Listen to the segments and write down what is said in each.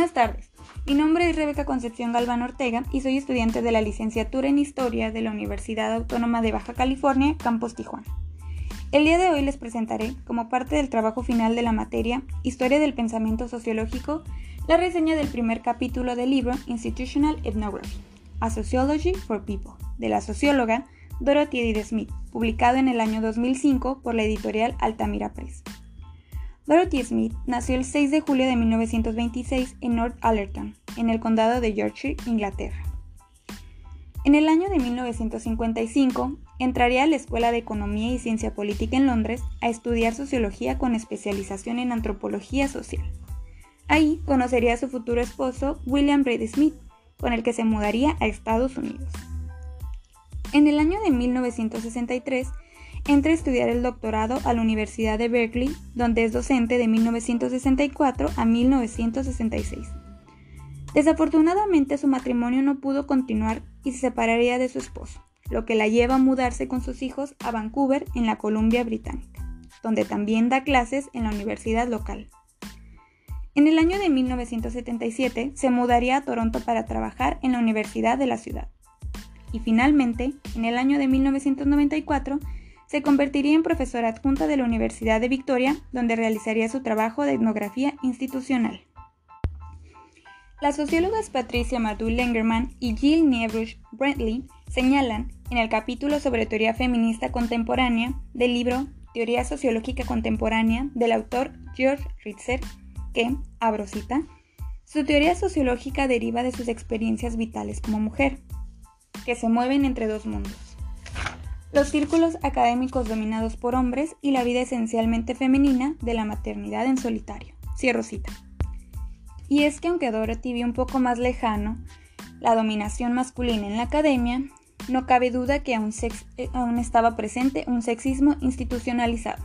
Buenas tardes. Mi nombre es Rebeca Concepción Galván Ortega y soy estudiante de la licenciatura en Historia de la Universidad Autónoma de Baja California, Campus Tijuana. El día de hoy les presentaré, como parte del trabajo final de la materia Historia del Pensamiento Sociológico, la reseña del primer capítulo del libro Institutional Ethnography, A Sociology for People, de la socióloga Dorothy Edith Smith, publicado en el año 2005 por la editorial Altamira Press. Dorothy Smith nació el 6 de julio de 1926 en North Allerton, en el condado de Yorkshire, Inglaterra. En el año de 1955 entraría a la Escuela de Economía y Ciencia Política en Londres a estudiar sociología con especialización en antropología social. Ahí conocería a su futuro esposo, William Reed Smith, con el que se mudaría a Estados Unidos. En el año de 1963 entra a estudiar el doctorado a la Universidad de Berkeley, donde es docente de 1964 a 1966. Desafortunadamente su matrimonio no pudo continuar y se separaría de su esposo, lo que la lleva a mudarse con sus hijos a Vancouver, en la Columbia Británica, donde también da clases en la universidad local. En el año de 1977 se mudaría a Toronto para trabajar en la Universidad de la ciudad. Y finalmente, en el año de 1994, se convertiría en profesora adjunta de la Universidad de Victoria, donde realizaría su trabajo de etnografía institucional. Las sociólogas Patricia Madu Lengerman y Jill Niebrush Brentley señalan en el capítulo sobre teoría feminista contemporánea del libro Teoría Sociológica Contemporánea del autor George Ritzer que, abro cita, su teoría sociológica deriva de sus experiencias vitales como mujer, que se mueven entre dos mundos los círculos académicos dominados por hombres y la vida esencialmente femenina de la maternidad en solitario. Cierro cita. Y es que aunque Dorothy vio un poco más lejano la dominación masculina en la academia, no cabe duda que aún, eh, aún estaba presente un sexismo institucionalizado.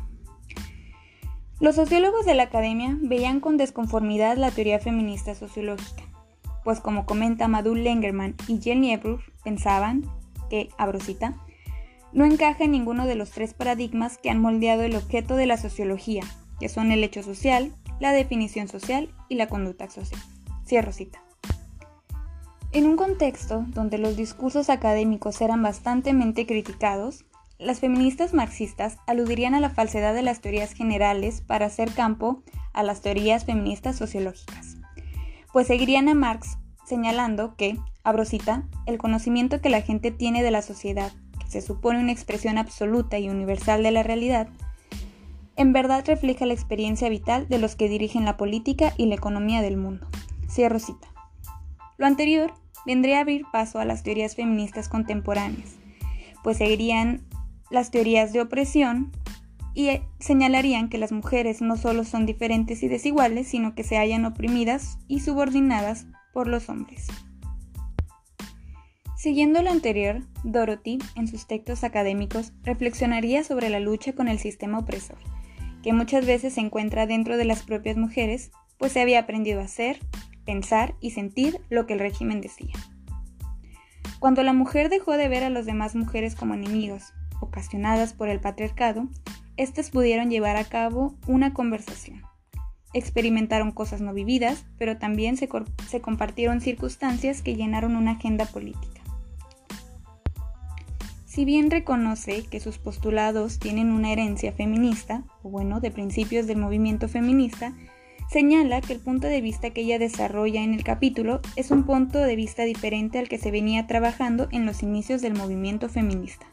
Los sociólogos de la academia veían con desconformidad la teoría feminista sociológica, pues como comenta Madhu Lengerman y Jenny Ebruch, pensaban que, abro cita, no encaja en ninguno de los tres paradigmas que han moldeado el objeto de la sociología, que son el hecho social, la definición social y la conducta social. Cierro cita. En un contexto donde los discursos académicos eran bastantemente criticados, las feministas marxistas aludirían a la falsedad de las teorías generales para hacer campo a las teorías feministas sociológicas, pues seguirían a Marx señalando que, abro cita, el conocimiento que la gente tiene de la sociedad se supone una expresión absoluta y universal de la realidad, en verdad refleja la experiencia vital de los que dirigen la política y la economía del mundo. Cierro cita. Lo anterior vendría a abrir paso a las teorías feministas contemporáneas, pues seguirían las teorías de opresión y eh, señalarían que las mujeres no solo son diferentes y desiguales, sino que se hallan oprimidas y subordinadas por los hombres. Siguiendo lo anterior, Dorothy, en sus textos académicos, reflexionaría sobre la lucha con el sistema opresor, que muchas veces se encuentra dentro de las propias mujeres, pues se había aprendido a hacer, pensar y sentir lo que el régimen decía. Cuando la mujer dejó de ver a las demás mujeres como enemigos, ocasionadas por el patriarcado, éstas pudieron llevar a cabo una conversación. Experimentaron cosas no vividas, pero también se, se compartieron circunstancias que llenaron una agenda política. Si bien reconoce que sus postulados tienen una herencia feminista, o bueno, de principios del movimiento feminista, señala que el punto de vista que ella desarrolla en el capítulo es un punto de vista diferente al que se venía trabajando en los inicios del movimiento feminista.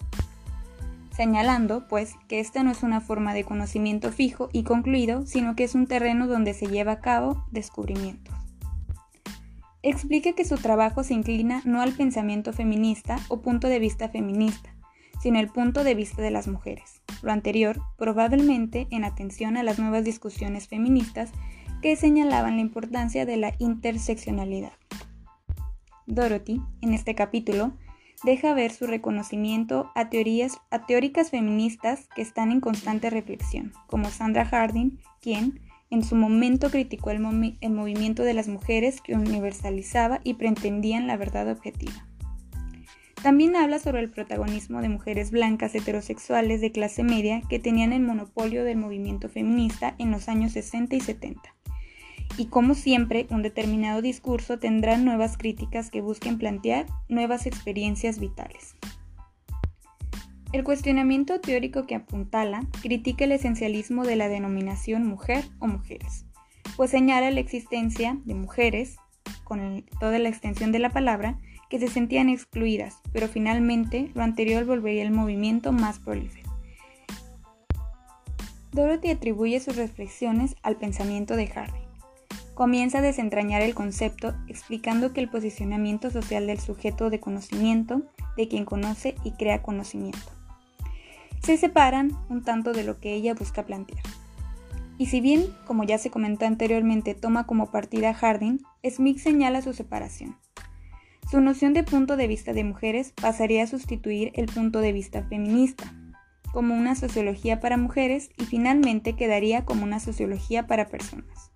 Señalando, pues, que esta no es una forma de conocimiento fijo y concluido, sino que es un terreno donde se lleva a cabo descubrimientos. Explica que su trabajo se inclina no al pensamiento feminista o punto de vista feminista, sino el punto de vista de las mujeres. Lo anterior probablemente en atención a las nuevas discusiones feministas que señalaban la importancia de la interseccionalidad. Dorothy, en este capítulo, deja ver su reconocimiento a, teorías, a teóricas feministas que están en constante reflexión, como Sandra Harding, quien en su momento criticó el movimiento de las mujeres que universalizaba y pretendían la verdad objetiva. También habla sobre el protagonismo de mujeres blancas heterosexuales de clase media que tenían el monopolio del movimiento feminista en los años 60 y 70. y como siempre, un determinado discurso tendrá nuevas críticas que busquen plantear nuevas experiencias vitales. El cuestionamiento teórico que apuntala critica el esencialismo de la denominación mujer o mujeres, pues señala la existencia de mujeres, con toda la extensión de la palabra, que se sentían excluidas, pero finalmente lo anterior volvería el movimiento más prolífero. Dorothy atribuye sus reflexiones al pensamiento de Hardy. Comienza a desentrañar el concepto explicando que el posicionamiento social del sujeto de conocimiento, de quien conoce y crea conocimiento, se separan un tanto de lo que ella busca plantear. Y si bien, como ya se comentó anteriormente, toma como partida Harding, Smith señala su separación. Su noción de punto de vista de mujeres pasaría a sustituir el punto de vista feminista, como una sociología para mujeres y finalmente quedaría como una sociología para personas.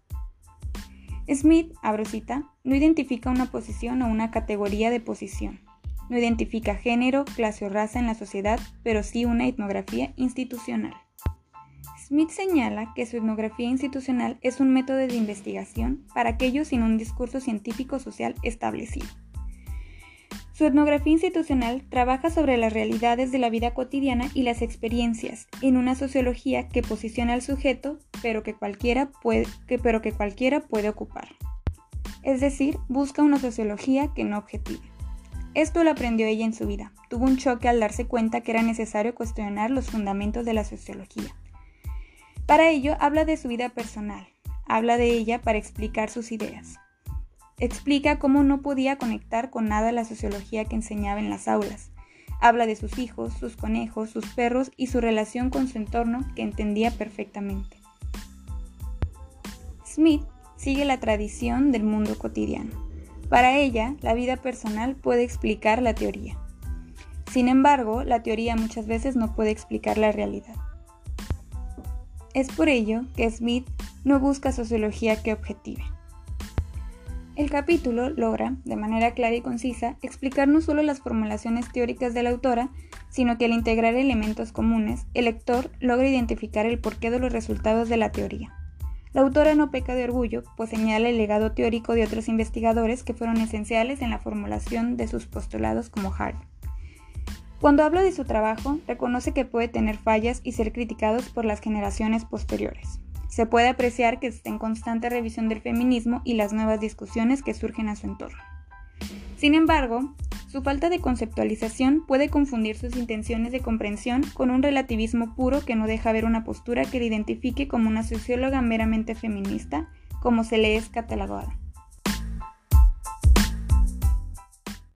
Smith, abrosita, no identifica una posición o una categoría de posición. No identifica género, clase o raza en la sociedad, pero sí una etnografía institucional. Smith señala que su etnografía institucional es un método de investigación para aquellos sin un discurso científico social establecido. Su etnografía institucional trabaja sobre las realidades de la vida cotidiana y las experiencias, en una sociología que posiciona al sujeto, pero que cualquiera puede, ocupar. Es decir, busca una sociología que no objetive. Esto lo aprendió ella en su vida. Tuvo un choque al darse cuenta que era necesario cuestionar los fundamentos de la sociología. Para ello, habla de su vida personal, habla de ella para explicar sus ideas. Explica cómo no podía conectar con nada la sociología que enseñaba en las aulas. Habla de sus hijos, sus conejos, sus perros y su relación con su entorno que entendía perfectamente. Smith sigue la tradición del mundo cotidiano. Para ella, la vida personal puede explicar la teoría. Sin embargo, la teoría muchas veces no puede explicar la realidad. Es por ello que Smith no busca sociología que objetive. El capítulo logra, de manera clara y concisa, explicar no solo las formulaciones teóricas de la autora, sino que al integrar elementos comunes, el lector logra identificar el porqué de los resultados de la teoría. La autora no peca de orgullo, pues señala el legado teórico de otros investigadores que fueron esenciales en la formulación de sus postulados como Hart. Cuando habla de su trabajo, reconoce que puede tener fallas y ser criticados por las generaciones posteriores. Se puede apreciar que está en constante revisión del feminismo y las nuevas discusiones que surgen a su entorno. Sin embargo, su falta de conceptualización puede confundir sus intenciones de comprensión con un relativismo puro que no deja ver una postura que le identifique como una socióloga meramente feminista, como se le es catalogada.